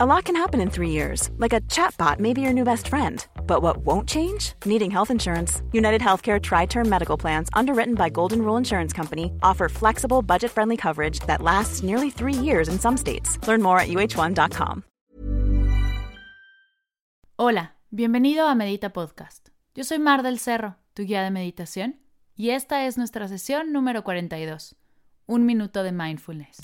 A lot can happen in three years, like a chatbot may be your new best friend. But what won't change? Needing health insurance. United Healthcare Tri Term Medical Plans, underwritten by Golden Rule Insurance Company, offer flexible, budget friendly coverage that lasts nearly three years in some states. Learn more at uh1.com. Hola, bienvenido a Medita Podcast. Yo soy Mar del Cerro, tu guía de meditación, y esta es nuestra sesión número 42, un minuto de mindfulness.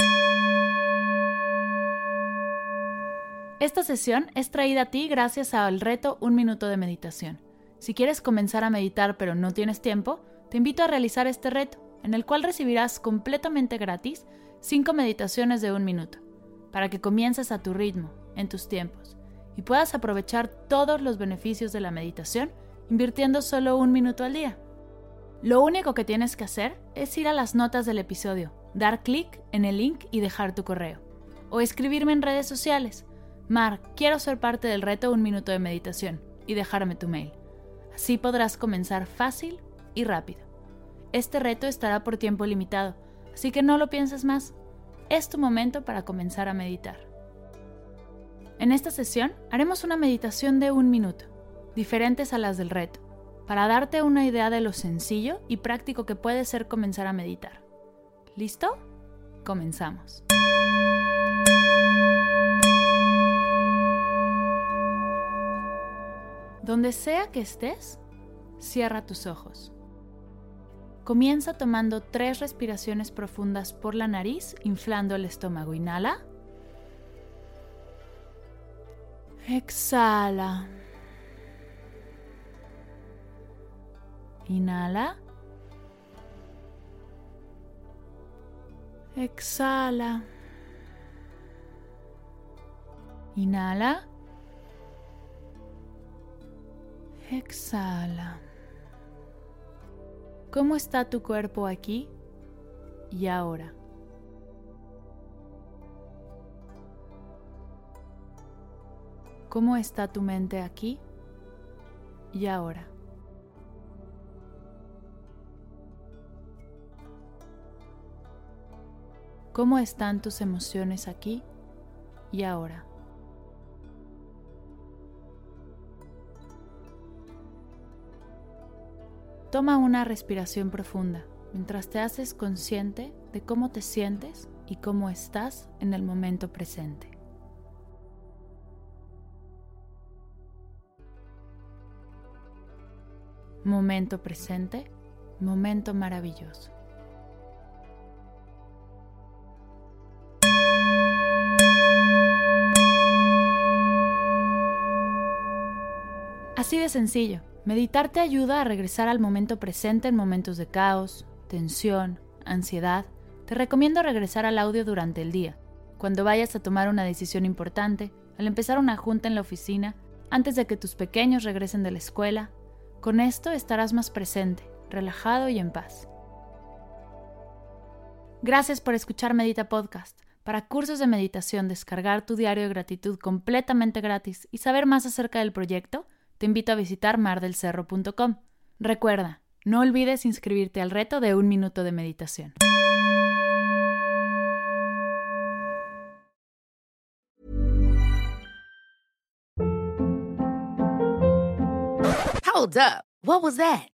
Esta sesión es traída a ti gracias al reto Un Minuto de Meditación. Si quieres comenzar a meditar pero no tienes tiempo, te invito a realizar este reto, en el cual recibirás completamente gratis 5 meditaciones de un minuto, para que comiences a tu ritmo, en tus tiempos, y puedas aprovechar todos los beneficios de la meditación invirtiendo solo un minuto al día. Lo único que tienes que hacer es ir a las notas del episodio, dar clic en el link y dejar tu correo, o escribirme en redes sociales Mar, quiero ser parte del reto Un Minuto de Meditación y dejarme tu mail. Así podrás comenzar fácil y rápido. Este reto estará por tiempo limitado, así que no lo pienses más. Es tu momento para comenzar a meditar. En esta sesión haremos una meditación de un minuto, diferentes a las del reto, para darte una idea de lo sencillo y práctico que puede ser comenzar a meditar. ¿Listo? Comenzamos. Donde sea que estés, cierra tus ojos. Comienza tomando tres respiraciones profundas por la nariz, inflando el estómago. Inhala. Exhala. Inhala. Exhala. Inhala. Exhala. ¿Cómo está tu cuerpo aquí y ahora? ¿Cómo está tu mente aquí y ahora? ¿Cómo están tus emociones aquí y ahora? Toma una respiración profunda mientras te haces consciente de cómo te sientes y cómo estás en el momento presente. Momento presente, momento maravilloso. De sencillo. Meditar te ayuda a regresar al momento presente en momentos de caos, tensión, ansiedad. Te recomiendo regresar al audio durante el día, cuando vayas a tomar una decisión importante, al empezar una junta en la oficina, antes de que tus pequeños regresen de la escuela. Con esto estarás más presente, relajado y en paz. Gracias por escuchar Medita Podcast. Para cursos de meditación, descargar tu diario de gratitud completamente gratis y saber más acerca del proyecto, te invito a visitar mardelcerro.com. Recuerda, no olvides inscribirte al reto de un minuto de meditación. Hold up. What was that?